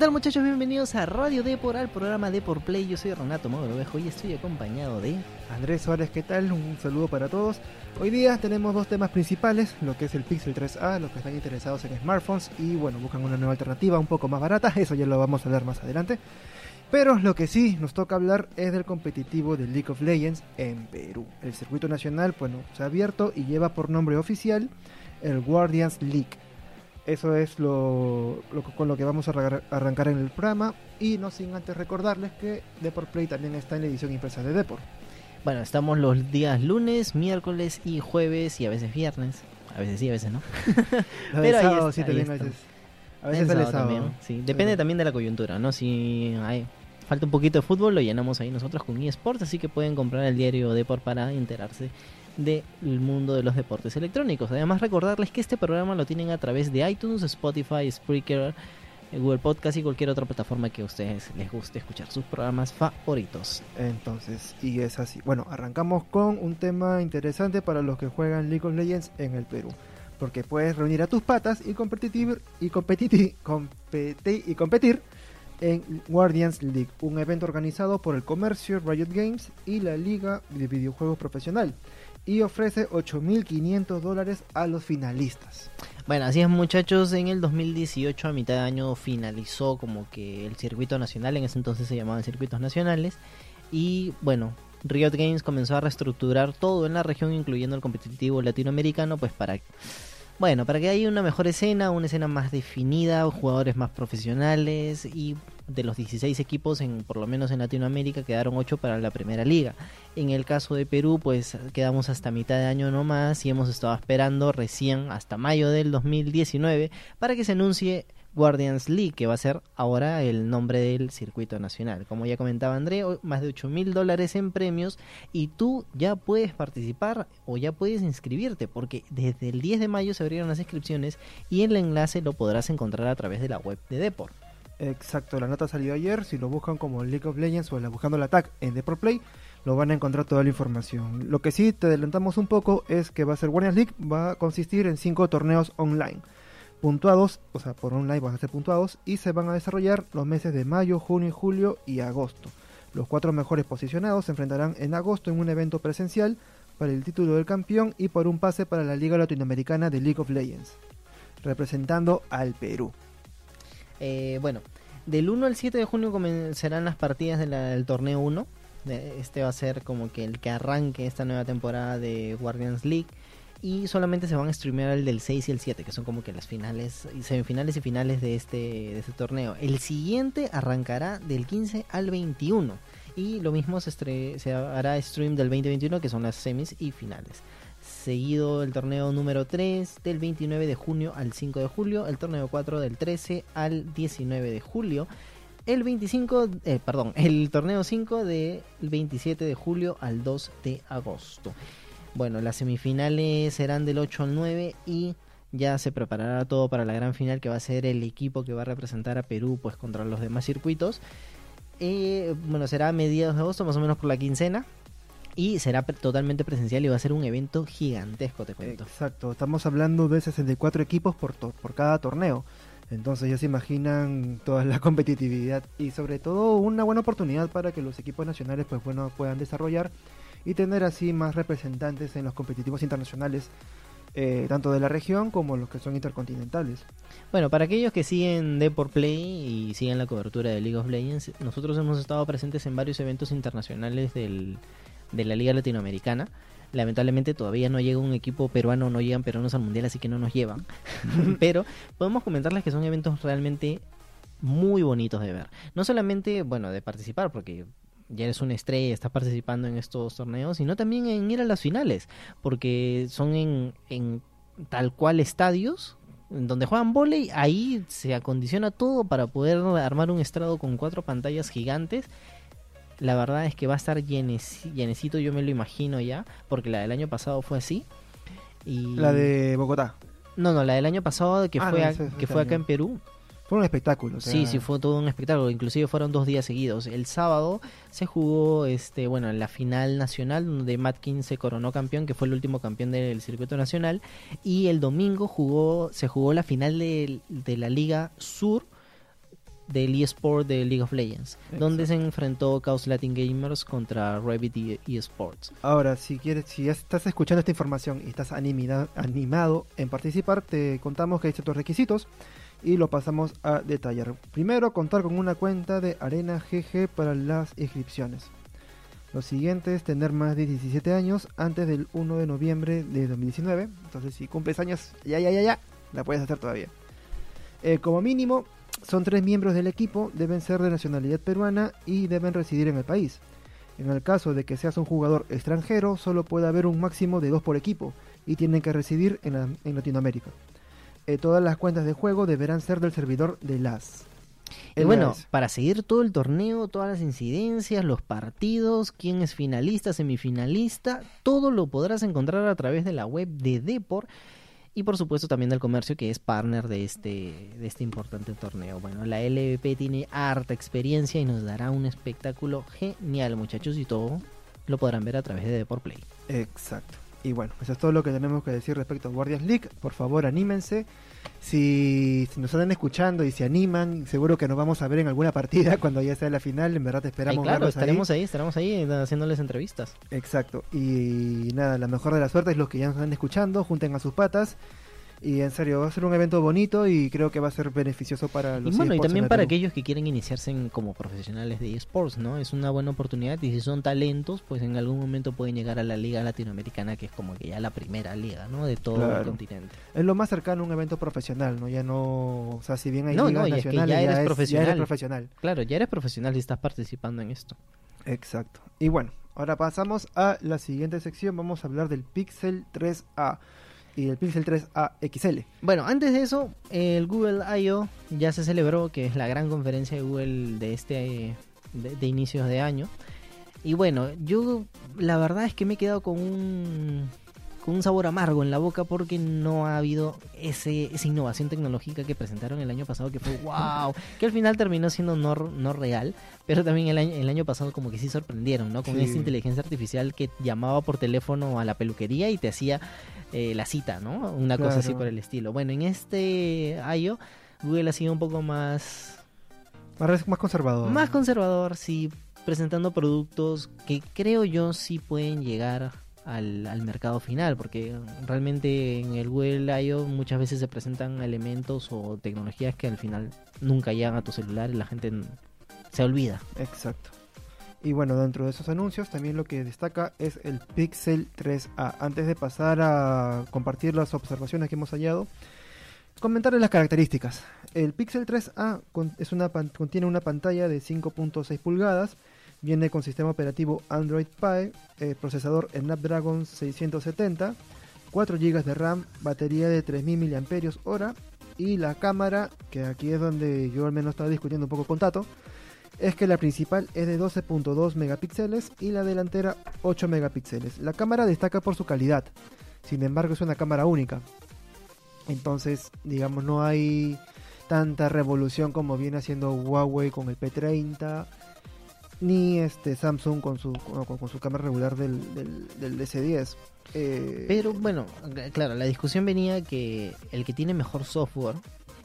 ¿Qué tal muchachos? Bienvenidos a Radio Depor, al programa Depor Play. Yo soy Renato Mogrovejo y estoy acompañado de... Andrés Suárez, ¿qué tal? Un saludo para todos. Hoy día tenemos dos temas principales, lo que es el Pixel 3A, los que están interesados en smartphones y bueno, buscan una nueva alternativa un poco más barata, eso ya lo vamos a ver más adelante. Pero lo que sí nos toca hablar es del competitivo de League of Legends en Perú. El circuito nacional, bueno, se ha abierto y lleva por nombre oficial el Guardians League eso es lo, con lo que vamos a arrancar en el programa. Y no sin antes recordarles que Deport Play también está en la edición impresa de Deport. Bueno, estamos los días lunes, miércoles y jueves y a veces viernes. A veces sí, a veces no. Pero sábado, sí, también a veces. A veces sábado. También, sí. Depende también de la coyuntura, ¿no? Si hay falta un poquito de fútbol, lo llenamos ahí nosotros con eSports, así que pueden comprar el diario Deport para enterarse del mundo de los deportes electrónicos. Además recordarles que este programa lo tienen a través de iTunes, Spotify, Spreaker, Google Podcast y cualquier otra plataforma que a ustedes les guste escuchar sus programas favoritos. Entonces, y es así. Bueno, arrancamos con un tema interesante para los que juegan League of Legends en el Perú. Porque puedes reunir a tus patas y competir, y competir, competir, y competir en Guardians League, un evento organizado por el comercio Riot Games y la Liga de Videojuegos Profesional y ofrece 8.500 dólares a los finalistas. Bueno, así es muchachos, en el 2018 a mitad de año finalizó como que el circuito nacional, en ese entonces se llamaban circuitos nacionales, y bueno, Riot Games comenzó a reestructurar todo en la región, incluyendo el competitivo latinoamericano, pues para bueno, para que haya una mejor escena, una escena más definida, jugadores más profesionales y de los 16 equipos, en, por lo menos en Latinoamérica, quedaron 8 para la primera liga. En el caso de Perú, pues quedamos hasta mitad de año nomás y hemos estado esperando recién hasta mayo del 2019 para que se anuncie Guardians League, que va a ser ahora el nombre del circuito nacional. Como ya comentaba André, más de 8 mil dólares en premios y tú ya puedes participar o ya puedes inscribirte porque desde el 10 de mayo se abrieron las inscripciones y el enlace lo podrás encontrar a través de la web de Deport. Exacto, la nota salió ayer, si lo buscan como League of Legends o la buscando la tag en Deport Play, lo van a encontrar toda la información. Lo que sí te adelantamos un poco es que va a ser Guardians League, va a consistir en 5 torneos online puntuados, o sea, por online van a ser puntuados y se van a desarrollar los meses de mayo, junio, julio y agosto. Los cuatro mejores posicionados se enfrentarán en agosto en un evento presencial para el título del campeón y por un pase para la Liga Latinoamericana de League of Legends, representando al Perú. Eh, bueno, del 1 al 7 de junio comenzarán las partidas del torneo 1. Este va a ser como que el que arranque esta nueva temporada de Guardians League y solamente se van a streamear el del 6 y el 7, que son como que las finales, semifinales y finales de este, de este torneo. El siguiente arrancará del 15 al 21 y lo mismo se, se hará stream del 2021, que son las semis y finales. Seguido el torneo número 3 del 29 de junio al 5 de julio, el torneo 4 del 13 al 19 de julio el 25, eh, perdón, el torneo 5 del 27 de julio al 2 de agosto. Bueno, las semifinales serán del 8 al 9 y ya se preparará todo para la gran final que va a ser el equipo que va a representar a Perú pues contra los demás circuitos. Eh, bueno, será a mediados de agosto, más o menos por la quincena. Y será totalmente presencial y va a ser un evento gigantesco, te cuento. Exacto, estamos hablando de 64 equipos por, por cada torneo. Entonces ya se imaginan toda la competitividad y sobre todo una buena oportunidad para que los equipos nacionales pues bueno puedan desarrollar y tener así más representantes en los competitivos internacionales, eh, tanto de la región como los que son intercontinentales. Bueno, para aquellos que siguen Deport Play y siguen la cobertura de League of Legends, nosotros hemos estado presentes en varios eventos internacionales del, de la Liga Latinoamericana. Lamentablemente todavía no llega un equipo peruano, no llegan peruanos al mundial, así que no nos llevan. Pero podemos comentarles que son eventos realmente muy bonitos de ver. No solamente, bueno, de participar, porque ya eres una estrella, estás participando en estos torneos, sino también en ir a las finales, porque son en, en tal cual estadios donde juegan volei, ahí se acondiciona todo para poder armar un estrado con cuatro pantallas gigantes. La verdad es que va a estar llenecito, yo me lo imagino ya, porque la del año pasado fue así. Y... La de Bogotá. No, no, la del año pasado que ah, fue, que fue acá en Perú fue un espectáculo. Sí, sí, fue todo un espectáculo. Inclusive fueron dos días seguidos. El sábado se jugó, este, bueno, la final nacional donde Matkin se coronó campeón, que fue el último campeón del circuito nacional. Y el domingo jugó, se jugó la final de, de la Liga Sur del eSport de League of Legends, donde se enfrentó Chaos Latin Gamers contra Revit E- eSports. Ahora, si quieres, si estás escuchando esta información y estás animida- animado en participar, te contamos que hay ciertos requisitos y lo pasamos a detallar. Primero, contar con una cuenta de Arena GG para las inscripciones. Lo siguiente es tener más de 17 años antes del 1 de noviembre de 2019. Entonces, si cumples años, ya, ya, ya, ya, la puedes hacer todavía. Eh, como mínimo, son tres miembros del equipo, deben ser de nacionalidad peruana y deben residir en el país. En el caso de que seas un jugador extranjero, solo puede haber un máximo de dos por equipo y tienen que residir en, la- en Latinoamérica. Eh, todas las cuentas de juego deberán ser del servidor de LAS. Y bueno, para seguir todo el torneo, todas las incidencias, los partidos, quién es finalista, semifinalista, todo lo podrás encontrar a través de la web de Depor y por supuesto también del comercio que es partner de este, de este importante torneo. Bueno, la LVP tiene harta experiencia y nos dará un espectáculo genial, muchachos, y todo lo podrán ver a través de Depor Play. Exacto. Y bueno, eso es todo lo que tenemos que decir respecto a Guardians League. Por favor, anímense. Si, si nos están escuchando y se animan, seguro que nos vamos a ver en alguna partida cuando ya sea la final. En verdad, te esperamos claro, verlos ahí. estaremos ahí, estaremos ahí eh, haciéndoles entrevistas. Exacto. Y nada, la mejor de la suerte es los que ya nos están escuchando, junten a sus patas. Y en serio, va a ser un evento bonito y creo que va a ser beneficioso para los Y bueno, y también para Perú. aquellos que quieren iniciarse en- como profesionales de esports, ¿no? Es una buena oportunidad y si son talentos, pues en algún momento pueden llegar a la liga latinoamericana, que es como que ya la primera liga, ¿no? De todo el continente. Es lo más cercano a un evento profesional, ¿no? Ya no... O sea, si bien hay No, ligas no, y es que nacionales, ya eres es- profesional. ya eres profesional. Claro, ya eres profesional y estás participando en esto. Exacto. Y bueno, ahora pasamos a la siguiente sección. Vamos a hablar del Pixel 3A y el Pixel 3A XL. Bueno, antes de eso, el Google I.O. ya se celebró, que es la gran conferencia de Google de este de, de inicios de año. Y bueno, yo la verdad es que me he quedado con un con un sabor amargo en la boca porque no ha habido ese, esa innovación tecnológica que presentaron el año pasado que fue wow, que al final terminó siendo no, no real, pero también el año, el año pasado como que sí sorprendieron, ¿no? Con Sí. esta inteligencia artificial que llamaba por teléfono a la peluquería y te hacía eh, la cita, ¿no? Una cosa así por el estilo. Bueno, en este I.O. Google ha sido un poco más Más, más conservador. más conservador, sí, presentando productos que creo yo sí pueden llegar al, al mercado final, porque realmente en el Google I.O. muchas veces se presentan elementos o tecnologías que al final nunca llegan a tu celular y la gente se olvida. Exacto. Y bueno, dentro de esos anuncios también lo que destaca es el Pixel 3A. Antes de pasar a compartir las observaciones que hemos hallado, comentarles las características. El Pixel 3A con- es una, pan- contiene una pantalla de 5.6 pulgadas, viene con sistema operativo Android Pie, eh, procesador Snapdragon 670, 4 GB de RAM, batería de 3000 mAh y la cámara, que aquí es donde yo al menos estaba discutiendo un poco con Tato, es que la principal es de 12.2 megapíxeles y la delantera 8 megapíxeles. La cámara destaca por su calidad, sin embargo es una cámara única. Entonces, digamos, no hay tanta revolución como viene haciendo Huawei con el P30, ni este Samsung con su, con, su cámara regular del, del, del S10. Eh, Pero bueno, claro, la discusión venía que el que tiene mejor software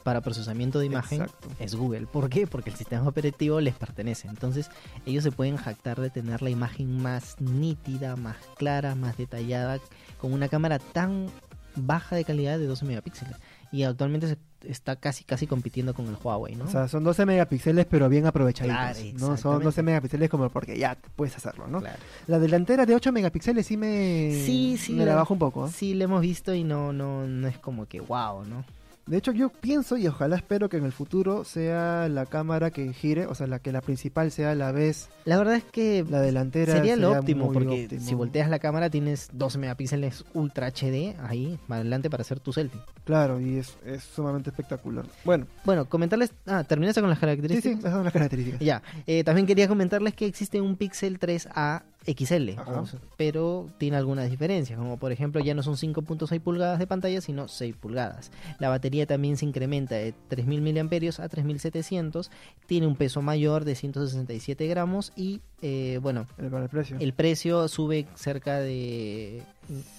para procesamiento de imagen Exacto. es Google. ¿Por qué? Porque el sistema operativo les pertenece. Entonces ellos se pueden jactar de tener la imagen más nítida, más clara, más detallada, con una cámara tan baja de calidad de 12 megapíxeles. Y actualmente se está casi casi compitiendo con el Huawei, ¿no? O sea, son 12 megapíxeles, pero bien aprovechaditos. Claro, no son exactamente. 12 megapíxeles como porque ya puedes hacerlo, ¿no? Claro. La delantera de 8 megapíxeles sí me, Sí, sí, me la la- bajo un poco. ¿eh? Sí, lo hemos visto y no, no, no es como que wow, ¿no? De hecho, yo pienso y ojalá espero que en el futuro sea la cámara que gire, o sea, la que la principal sea la vez La verdad es que la delantera. sería lo óptimo, porque óptimo. si volteas la cámara tienes 12 megapíxeles Ultra HD ahí, para adelante para hacer tu selfie. Claro, y es, es sumamente espectacular. Bueno, Bueno, comentarles... Ah, ¿terminaste con las sí, características? sí, esas son las características. Ya, eh, también quería comentarles que existe un Pixel 3A XL, Ajá. pero tiene algunas diferencias, como por ejemplo ya no son 5.6 pulgadas de pantalla, sino 6 pulgadas. La batería también se incrementa de 3.000 mAh a 3.700, tiene un peso mayor de 167 gramos y, eh, bueno, El, precio. el precio sube cerca de,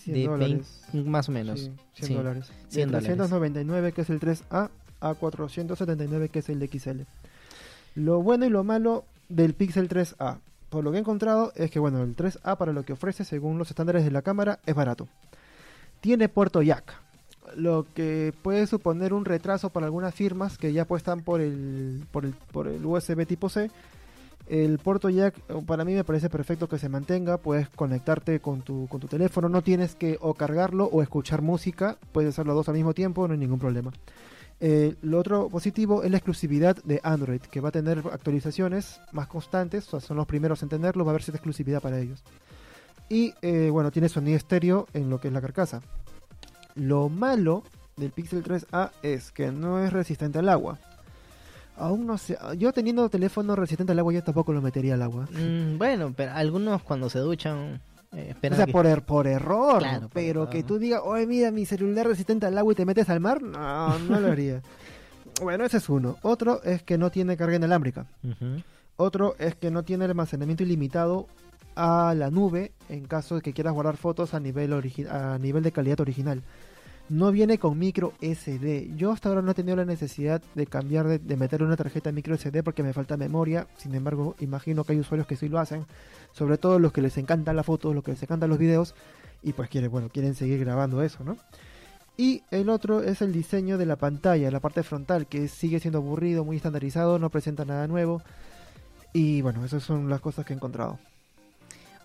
100 de dólares. 20, más o menos. Sí, 100 Sí, dólares. 100 de dólares. 399 que es el 3A a 479 que es el XL. Lo bueno y lo malo del Pixel 3A. Por lo que he encontrado es que bueno, el 3A para lo que ofrece según los estándares de la cámara es barato. Tiene puerto jack, lo que puede suponer un retraso para algunas firmas que ya apuestan por el, por el, por el USB tipo C. El puerto jack para mí me parece perfecto que se mantenga, puedes conectarte con tu, con tu teléfono, no tienes que o cargarlo o escuchar música, puedes hacer los dos al mismo tiempo, no hay ningún problema. Eh, lo otro positivo es la exclusividad de Android, que va a tener actualizaciones más constantes, o sea, son los primeros en tenerlo, va a haber cierta exclusividad para ellos. Y eh, bueno, tiene sonido estéreo en lo que es la carcasa. Lo malo del Pixel 3A es que no es resistente al agua. Aún no sé, yo teniendo teléfono resistente al agua yo tampoco lo metería al agua. Mm, bueno, pero algunos cuando se duchan eh, o sea, por, er, por error. pero que tú digas, oye, mira, mi celular resistente al agua y te metes al mar, no, no lo haría. bueno, ese es uno. Otro es que no tiene carga inalámbrica. Otro es que no tiene almacenamiento ilimitado a la nube en caso de que quieras guardar fotos a nivel, a nivel de calidad original. No viene con micro SD. Yo hasta ahora no he tenido la necesidad de cambiar, de, de meter una tarjeta micro SD porque me falta memoria. Sin embargo, imagino que hay usuarios que sí lo hacen sobre todo los que les encantan las fotos, los que les encantan los videos y pues quieren, bueno, quieren seguir grabando eso, ¿no? Y el otro es el diseño de la pantalla, la parte frontal, que sigue siendo aburrido, muy estandarizado, no presenta nada nuevo. Y bueno, esas son las cosas que he encontrado.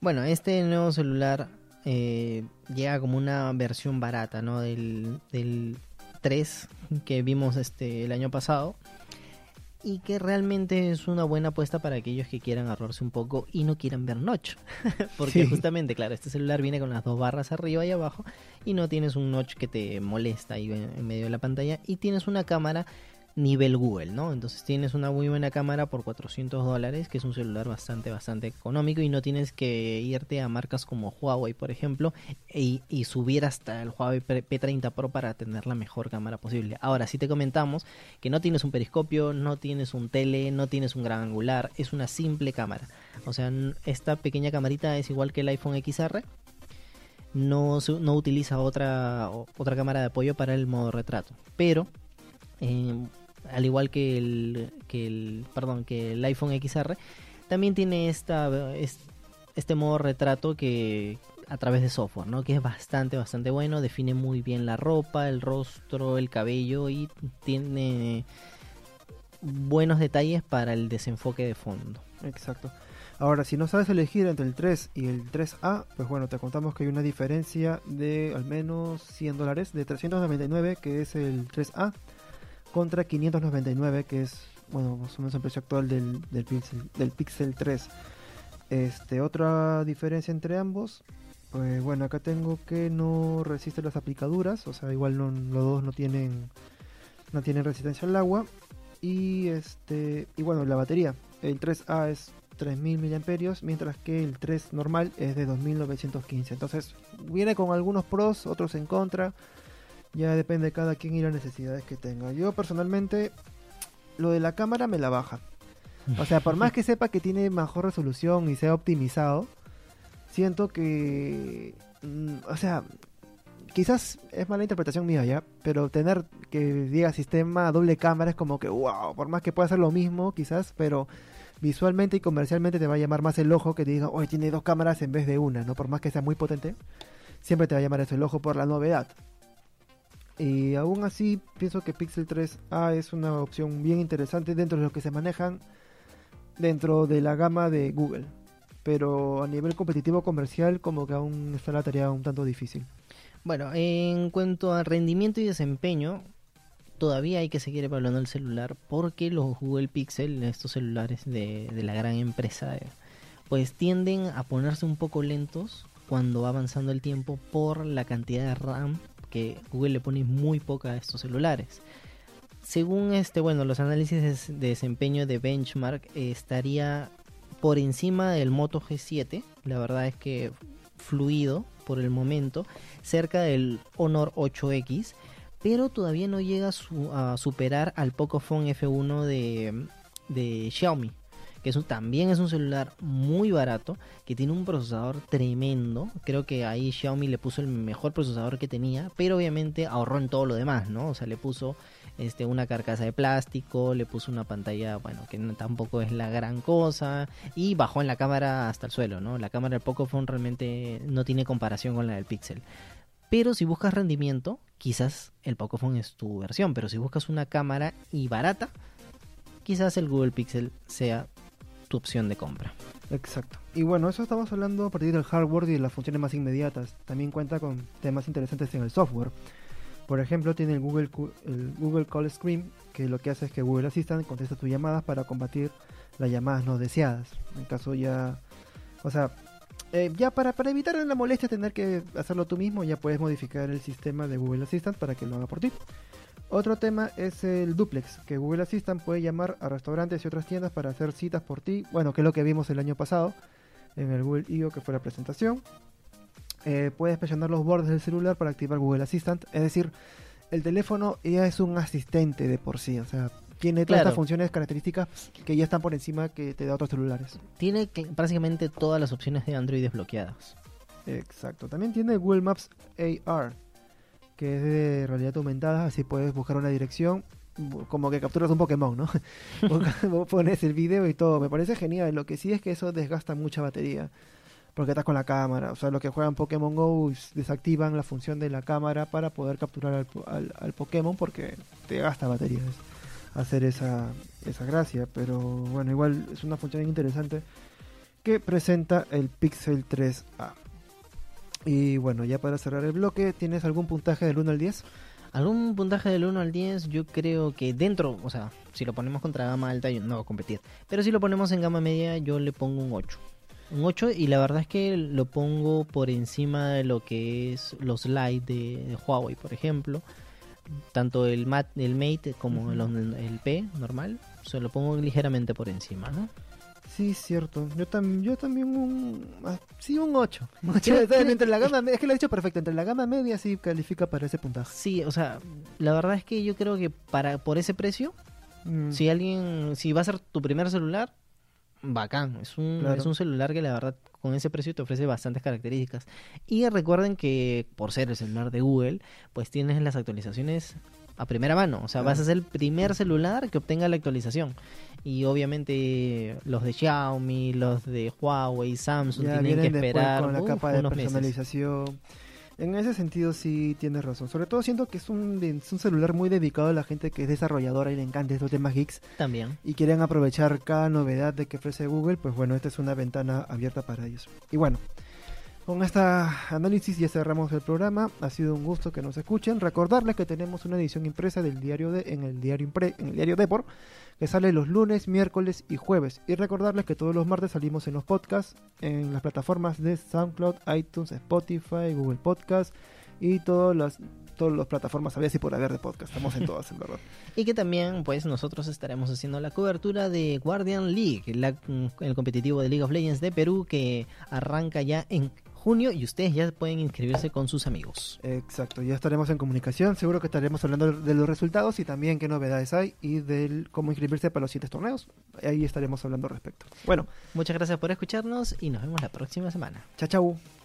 Bueno, este nuevo celular eh, llega como una versión barata, ¿no? Del, del 3 que vimos este el año pasado y que realmente es una buena apuesta para aquellos que quieran ahorrarse un poco y no quieran ver notch. Porque justamente, claro, este celular viene con las dos barras arriba y abajo y no tienes un notch que te molesta ahí en medio de la pantalla y tienes una cámara nivel Google, ¿no? Entonces tienes una muy buena cámara por 400 dólares, que es un celular bastante, bastante económico y no tienes que irte a marcas como Huawei, por ejemplo, y, subir hasta el Huawei P30 Pro para tener la mejor cámara posible. Ahora, si te comentamos que no tienes un periscopio, no tienes un tele, no tienes un gran angular, es una simple cámara. O sea, esta pequeña camarita es igual que el iPhone XR, no, no utiliza otra, otra cámara de apoyo para el modo retrato. Pero eh, al igual que el, que el, perdón, que el iPhone XR, también tiene esta, este modo retrato que a través de software, ¿no? Que es bastante, bastante bueno, define muy bien la ropa, el rostro, el cabello y tiene buenos detalles para el desenfoque de fondo. Exacto. Ahora, si no sabes elegir entre el 3 y el 3A, pues bueno, te contamos que hay una diferencia de al menos 100 dólares, de 399 que es el 3A contra 599 que es bueno más o menos el precio actual del, del, Pixel, del Pixel 3 este otra diferencia entre ambos pues bueno acá tengo que no resiste las aplicaduras o sea igual no, los dos no tienen no tienen resistencia al agua. Y este y bueno la batería. El 3A es 3000 mAh mientras que el 3 normal es de 2915 entonces viene con algunos pros otros en contra ya depende de cada quien y las necesidades que tenga. Yo personalmente, lo de la cámara me la baja. O sea, por más que sepa que tiene mejor resolución y sea optimizado, siento que... Mm, o sea, quizás es mala interpretación mía ya, pero tener que diga sistema doble cámara es como que, wow, por más que pueda hacer lo mismo quizás, pero visualmente y comercialmente te va a llamar más el ojo que te diga, oye, tiene dos cámaras en vez de una, ¿no? Por más que sea muy potente, siempre te va a llamar eso el ojo por la novedad. Y aún así pienso que Pixel 3A es una opción bien interesante dentro de lo que se manejan dentro de la gama de Google. Pero a nivel competitivo comercial como que aún está la tarea un tanto difícil. Bueno, en cuanto a rendimiento y desempeño, todavía hay que seguir evaluando el celular porque los Google Pixel, estos celulares de, de la gran empresa, pues tienden a ponerse un poco lentos cuando va avanzando el tiempo por la cantidad de RAM que Google le pone muy poca a estos celulares. Según este, bueno, los análisis de desempeño de benchmark eh, estaría por encima del Moto G7. La verdad es que fluido por el momento, cerca del Honor 8X, pero todavía no llega a superar al Pocophone F1 de, de Xiaomi que es un- también es un celular muy barato, que tiene un procesador tremendo. Creo que ahí Xiaomi le puso el mejor procesador que tenía, pero obviamente ahorró en todo lo demás, ¿no? O sea, le puso este, una carcasa de plástico, le puso una pantalla, bueno, que tampoco es la gran cosa, y bajó en la cámara hasta el suelo, ¿no? La cámara del Pocophone realmente no tiene comparación con la del Pixel. Pero si buscas rendimiento, quizás el Pocophone es tu versión, pero si buscas una cámara y barata, quizás el Google Pixel sea tu opción de compra. Exacto. Y bueno, eso estamos hablando a partir del hardware y de las funciones más inmediatas. También cuenta con temas interesantes en el software. Por ejemplo, tiene el Google, el Google Call Screen, que lo que hace es que Google Assistant contesta tus llamadas para combatir las llamadas no deseadas. En caso ya... O sea, eh, ya para, para evitar la molestia tener que hacerlo tú mismo, ya puedes modificar el sistema de Google Assistant para que lo haga por ti. Otro tema es el duplex, que Google Assistant puede llamar a restaurantes y otras tiendas para hacer citas por ti. Bueno, que es lo que vimos el año pasado en el Google I.O. que fue la presentación. Eh, puedes presionar los bordes del celular para activar Google Assistant. Es decir, el teléfono ya es un asistente de por sí. O sea, tiene todas Claro. estas funciones, características que ya están por encima que te da otros celulares. Tiene prácticamente todas las opciones de Android desbloqueadas. Exacto. También tiene Google Maps AR, que es de realidad aumentada. Así puedes buscar una dirección, como que capturas un Pokémon, ¿no? Pones el video y todo. Me parece genial. Lo que sí es que eso desgasta mucha batería. Porque estás con la cámara. O sea, los que juegan Pokémon Go desactivan la función de la cámara para poder capturar al, al- al Pokémon porque te gasta batería es hacer esa, esa gracia. Pero bueno, igual es una función interesante que presenta el Pixel 3A. Y bueno, ya para cerrar el bloque, ¿tienes algún puntaje del 1 al 10? Algún puntaje del 1 al 10, yo creo que dentro, o sea, si lo ponemos contra gama alta, yo no va a competir. Pero si lo ponemos en gama media, yo le pongo un 8. Un 8 y la verdad es que lo pongo por encima de lo que es los Lite de, de Huawei, por ejemplo. Tanto el, Mat, el Mate como el, el P normal, se lo pongo ligeramente por encima, ¿no? Sí, cierto. Yo, tam yo también un... ah, sí, un 8. Creo- entre la gama, es que lo he dicho perfecto. Entre la gama media sí califica para ese puntaje. Sí, o sea, la verdad es que yo creo que para por ese precio Mm, Si alguien, si va a ser tu primer celular, bacán. Es un, Claro. es un celular que la verdad con ese precio te ofrece bastantes características. Y recuerden que por ser el celular de Google, pues tienes las actualizaciones a primera mano. O sea, vas a ser el primer celular que obtenga la actualización. Y obviamente los de Xiaomi, los de Huawei, Samsung ya tienen que esperar con la uf, capa de meses. personalización. En ese sentido sí tienes razón. Sobre todo siento que es un, es un celular muy dedicado a la gente que es desarrolladora y le encanta estos temas geeks También. y quieren aprovechar cada novedad de que ofrece Google, pues bueno, esta es una ventana abierta para ellos. Y bueno, con este análisis ya cerramos el programa. Ha sido un gusto que nos escuchen. Recordarles que tenemos una edición impresa del diario de en el diario impre, en el diario Depor que sale los lunes, miércoles y jueves. Y recordarles que todos los martes salimos en los podcasts en las plataformas de SoundCloud, iTunes, Spotify, Google Podcast y todas las todas las plataformas había y por haber de podcast. Estamos en todas, en verdad. Y que también, pues, nosotros estaremos haciendo la cobertura de Guardian League, la- el competitivo de League of Legends de Perú, que arranca ya en junio y ustedes ya pueden inscribirse con sus amigos. Exacto, ya estaremos en comunicación. Seguro que estaremos hablando de los resultados y también qué novedades hay y del cómo inscribirse para los siguientes torneos. Ahí estaremos hablando al respecto. Bueno, Muchas gracias por escucharnos y nos vemos la próxima semana. chao, chao.